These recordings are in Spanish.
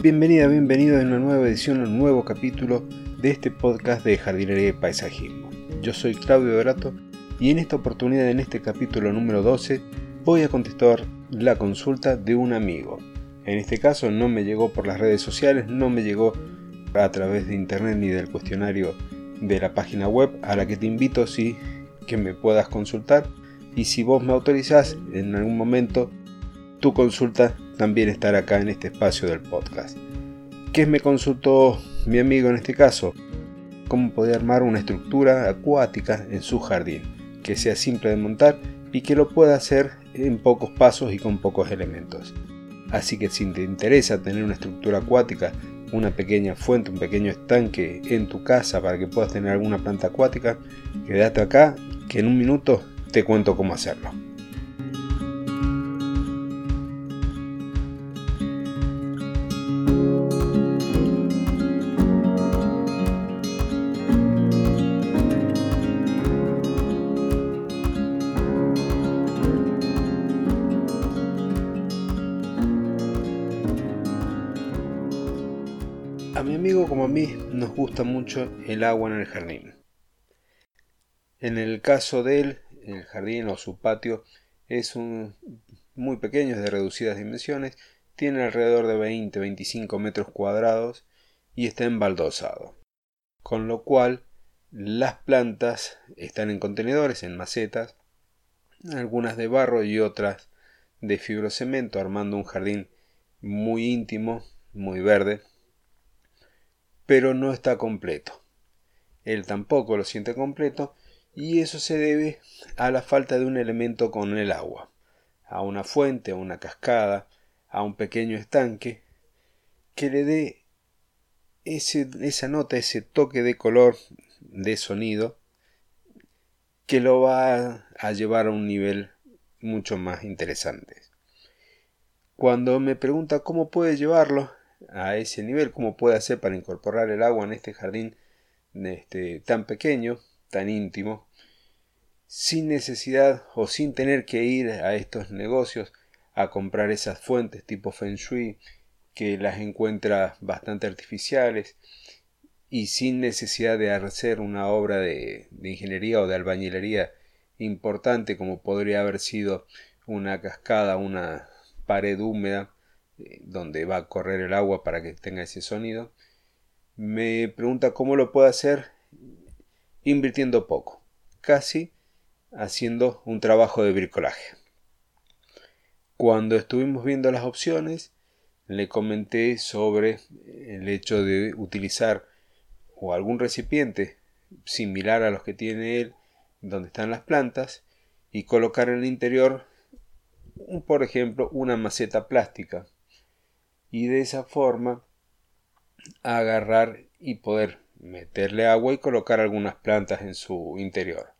Bienvenida, bienvenido a una nueva edición, un nuevo capítulo de este podcast de jardinería y paisajismo. Yo soy Claudio Dorato y en esta oportunidad, en este capítulo número 12, voy a contestar la consulta de un amigo. En este caso no me llegó por las redes sociales, no me llegó a través de internet ni del cuestionario de la página web a la que te invito si que me puedas consultar y si vos me autorizás en algún momento tu consulta también estar acá en este espacio del podcast. ¿Qué me consultó mi amigo en este caso? Cómo poder armar una estructura acuática en su jardín, que sea simple de montar y que lo pueda hacer en pocos pasos y con pocos elementos. Así que si te interesa tener una estructura acuática, una pequeña fuente, un pequeño estanque en tu casa para que puedas tener alguna planta acuática, quédate acá que en un minuto te cuento cómo hacerlo. Como a mí nos gusta mucho el agua en el jardín. En el caso de él, el jardín o su patio es un, muy pequeño, es de reducidas dimensiones, tiene alrededor de 20-25 metros cuadrados y está embaldosado. Con lo cual las plantas están en contenedores, en macetas, algunas de barro y otras de fibrocemento, armando un jardín muy íntimo, muy verde, pero no está completo. Él tampoco lo siente completo y eso se debe a la falta de un elemento con el agua, a una fuente, a una cascada, a un pequeño estanque que le dé ese, esa nota, ese toque de color, de sonido, que lo va a llevar a un nivel mucho más interesante. Cuando me pregunta cómo puede llevarlo, a ese nivel, cómo puede hacer para incorporar el agua en este jardín este, tan pequeño, tan íntimo, sin necesidad o sin tener que ir a estos negocios a comprar esas fuentes tipo Feng Shui que las encuentra bastante artificiales y sin necesidad de hacer una obra de, de ingeniería o de albañilería importante como podría haber sido una cascada, una pared húmeda donde va a correr el agua para que tenga ese sonido, me pregunta cómo lo puedo hacer invirtiendo poco, casi haciendo un trabajo de bricolaje. Cuando estuvimos viendo las opciones, le comenté sobre el hecho de utilizar o algún recipiente similar a los que tiene él, donde están las plantas, y colocar en el interior, por ejemplo, una maceta plástica y de esa forma agarrar y poder meterle agua y colocar algunas plantas en su interior.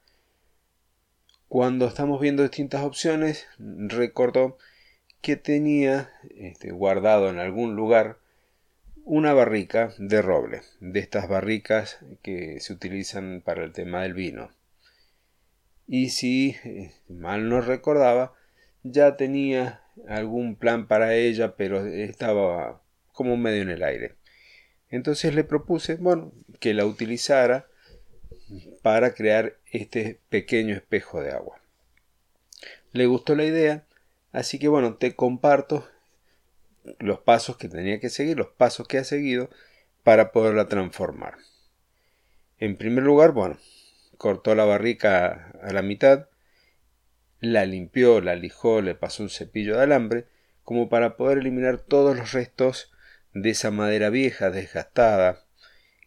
Cuando estamos viendo distintas opciones, recordó que tenía este, guardado en algún lugar una barrica de roble, de estas barricas que se utilizan para el tema del vino. Y si eh, mal no recordaba, ya tenía algún plan para ella, pero estaba como medio en el aire. Entonces le propuse, bueno, que la utilizara para crear este pequeño espejo de agua. Le gustó la idea, así que bueno, te comparto los pasos que tenía que seguir, los pasos que ha seguido para poderla transformar. En primer lugar, bueno, cortó la barrica a la mitad, la limpió, la lijó, le pasó un cepillo de alambre, como para poder eliminar todos los restos de esa madera vieja, desgastada,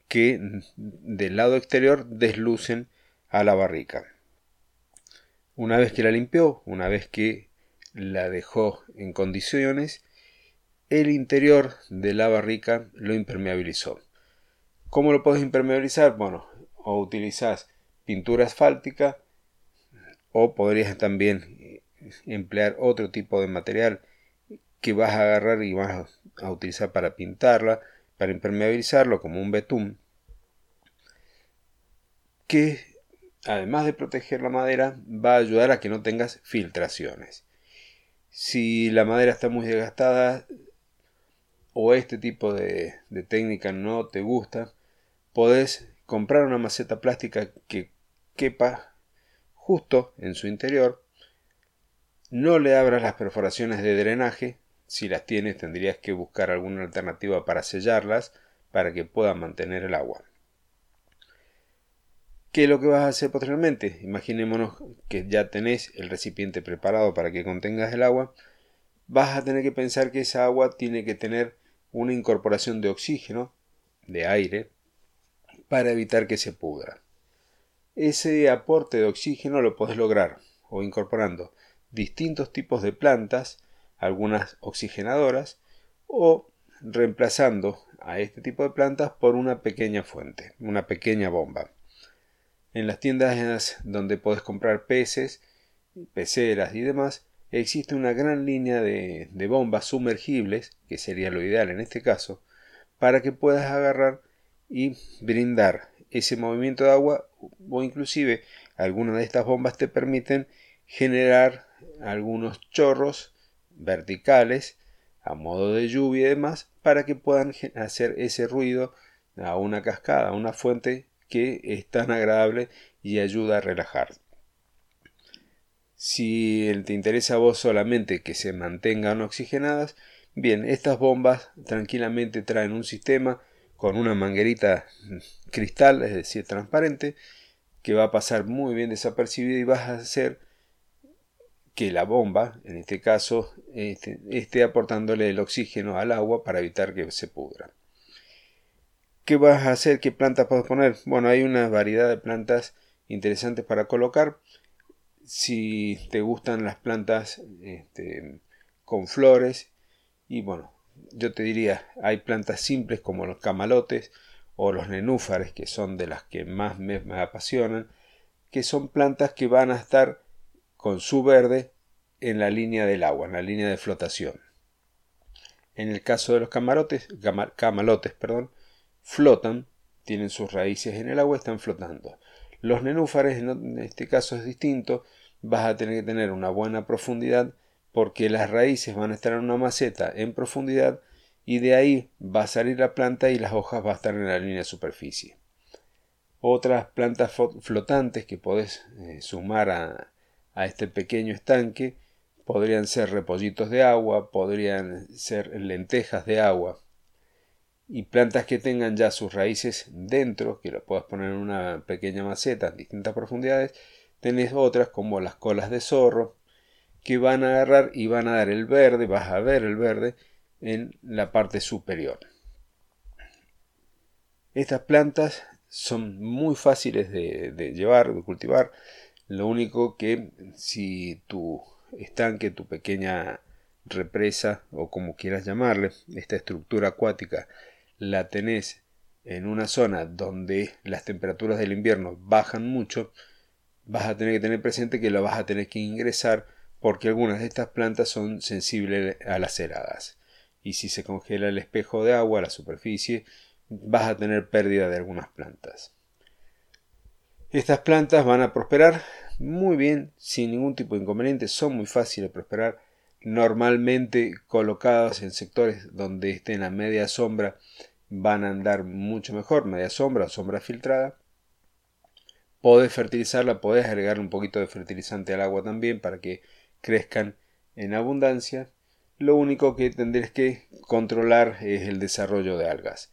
que del lado exterior deslucen a la barrica. Una vez que la limpió, una vez que la dejó en condiciones, el interior de la barrica lo impermeabilizó. ¿Cómo lo puedes impermeabilizar? Bueno, o utilizas pintura asfáltica o podrías también eh, emplear otro tipo de material que vas a agarrar y vas a utilizar para pintarla, para impermeabilizarlo como un betún, que además de proteger la madera va a ayudar a que no tengas filtraciones. Si la madera está muy desgastada, o este tipo de, de técnica no te gusta, podés comprar una maceta plástica que quepa justo en su interior. No le abras las perforaciones de drenaje. Si las tienes tendrías que buscar alguna alternativa para sellarlas para que puedan mantener el agua. ¿Qué es lo que vas a hacer posteriormente? Imaginémonos que ya tenés el recipiente preparado para que contengas el agua. Vas a tener que pensar que esa agua tiene que tener una incorporación de oxígeno, de aire, para evitar que se pudra. Ese aporte de oxígeno lo puedes lograr o incorporando distintos tipos de plantas, algunas oxigenadoras, o reemplazando a este tipo de plantas por una pequeña fuente, una pequeña bomba. En las tiendas donde puedes comprar peces, peceras y demás, existe una gran línea de, de, bombas sumergibles, que sería lo ideal en este caso, para que puedas agarrar y brindar ese movimiento de agua o inclusive algunas de estas bombas te permiten generar algunos chorros verticales a modo de lluvia y demás para que puedan hacer ese ruido a una cascada, a una fuente que es tan agradable y ayuda a relajar. Si te interesa a vos solamente que se mantengan oxigenadas, bien, estas bombas tranquilamente traen un sistema con una manguerita cristal, es decir, transparente, que va a pasar muy bien desapercibido y vas a hacer que la bomba, en este caso, este, esté aportándole el oxígeno al agua para evitar que se pudra. ¿Qué vas a hacer? ¿Qué plantas puedes poner? Bueno, hay una variedad de plantas interesantes para colocar. Si te gustan las plantas este, con flores, y bueno, yo te diría, hay plantas simples como los camalotes o los nenúfares, que son de las que más me, me apasionan, que son plantas que van a estar con su verde en la línea del agua, en la línea de flotación. En el caso de los camarotes, camalotes, perdón, flotan, tienen sus raíces en el agua, están flotando. Los nenúfares, en este caso es distinto, vas a tener que tener una buena profundidad porque las raíces van a estar en una maceta en profundidad y de ahí va a salir la planta y las hojas van a estar en la línea de superficie. Otras plantas flotantes que podés eh, sumar a, este pequeño estanque podrían ser repollitos de agua, podrían ser lentejas de agua, y plantas que tengan ya sus raíces dentro, que lo puedas poner en una pequeña maceta en distintas profundidades, tenés otras como las colas de zorro, que van a agarrar y van a dar el verde, vas a ver el verde en la parte superior. Estas plantas son muy fáciles de, llevar, de cultivar, lo único que si tu estanque, tu pequeña represa o como quieras llamarle, esta estructura acuática la tenés en una zona donde las temperaturas del invierno bajan mucho, vas a tener que tener presente que lo vas a tener que ingresar porque algunas de estas plantas son sensibles a las heladas. Y si se congela el espejo de agua, la superficie, vas a tener pérdida de algunas plantas. Estas plantas van a prosperar muy bien, sin ningún tipo de inconveniente, son muy fáciles de prosperar, normalmente colocadas en sectores donde estén a media sombra van a andar mucho mejor, media sombra o sombra filtrada. Podés fertilizarla, podés agregar un poquito de fertilizante al agua también para que crezcan en abundancia. Lo único que tendréis que controlar es el desarrollo de algas.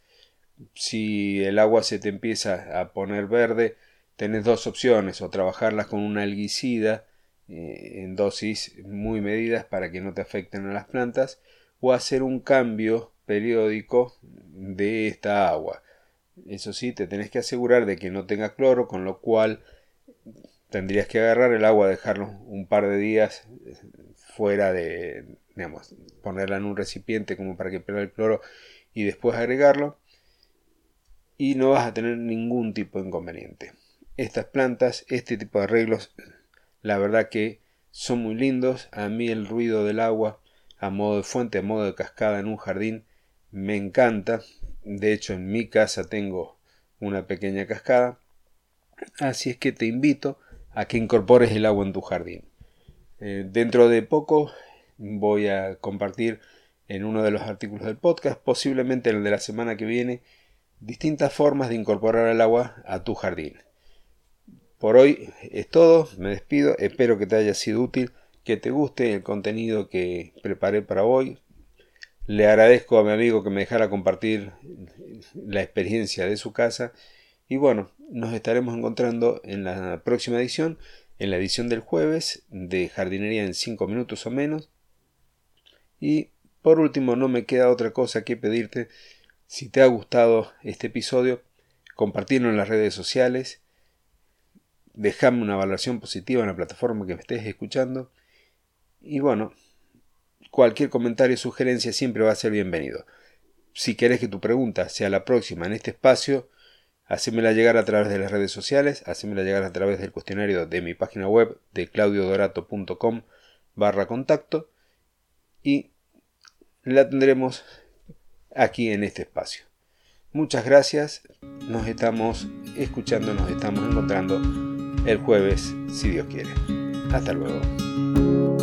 Si el agua se te empieza a poner verde, tenés dos opciones, o trabajarlas con un alguicida eh, en dosis muy medidas para que no te afecten a las plantas, o hacer un cambio periódico de esta agua. Eso sí, te tenés que asegurar de que no tenga cloro, con lo cual tendrías que agarrar el agua, dejarlo un par de días eh, fuera de, digamos, ponerla en un recipiente como para que pierda el cloro y después agregarlo y no vas a tener ningún tipo de inconveniente. Estas plantas, este tipo de arreglos, la verdad que son muy lindos. A mí el ruido del agua a modo de fuente, a modo de cascada en un jardín me encanta. De hecho, en mi casa tengo una pequeña cascada. Así es que te invito a que incorpores el agua en tu jardín. Eh, dentro de poco voy a compartir en uno de los artículos del podcast, posiblemente en el de la semana que viene, distintas formas de incorporar el agua a tu jardín. Por hoy es todo, me despido, espero que te haya sido útil, que te guste el contenido que preparé para hoy. Le agradezco a mi amigo que me dejara compartir la experiencia de su casa y bueno, nos estaremos encontrando en la próxima edición, en la edición del jueves de jardinería en 5 minutos o menos. Y por último, no me queda otra cosa que pedirte, si te ha gustado este episodio, compartirlo en las redes sociales Dejame una valoración positiva en la plataforma que me estés escuchando. Y bueno, cualquier comentario o sugerencia siempre va a ser bienvenido. Si querés que tu pregunta sea la próxima en este espacio, hacémela llegar a través de las redes sociales, hacémela llegar a través del cuestionario de mi página web de claudiodorato.com barra contacto y la tendremos aquí en este espacio. Muchas gracias, nos estamos escuchando, nos estamos encontrando el jueves, si Dios quiere. Hasta luego.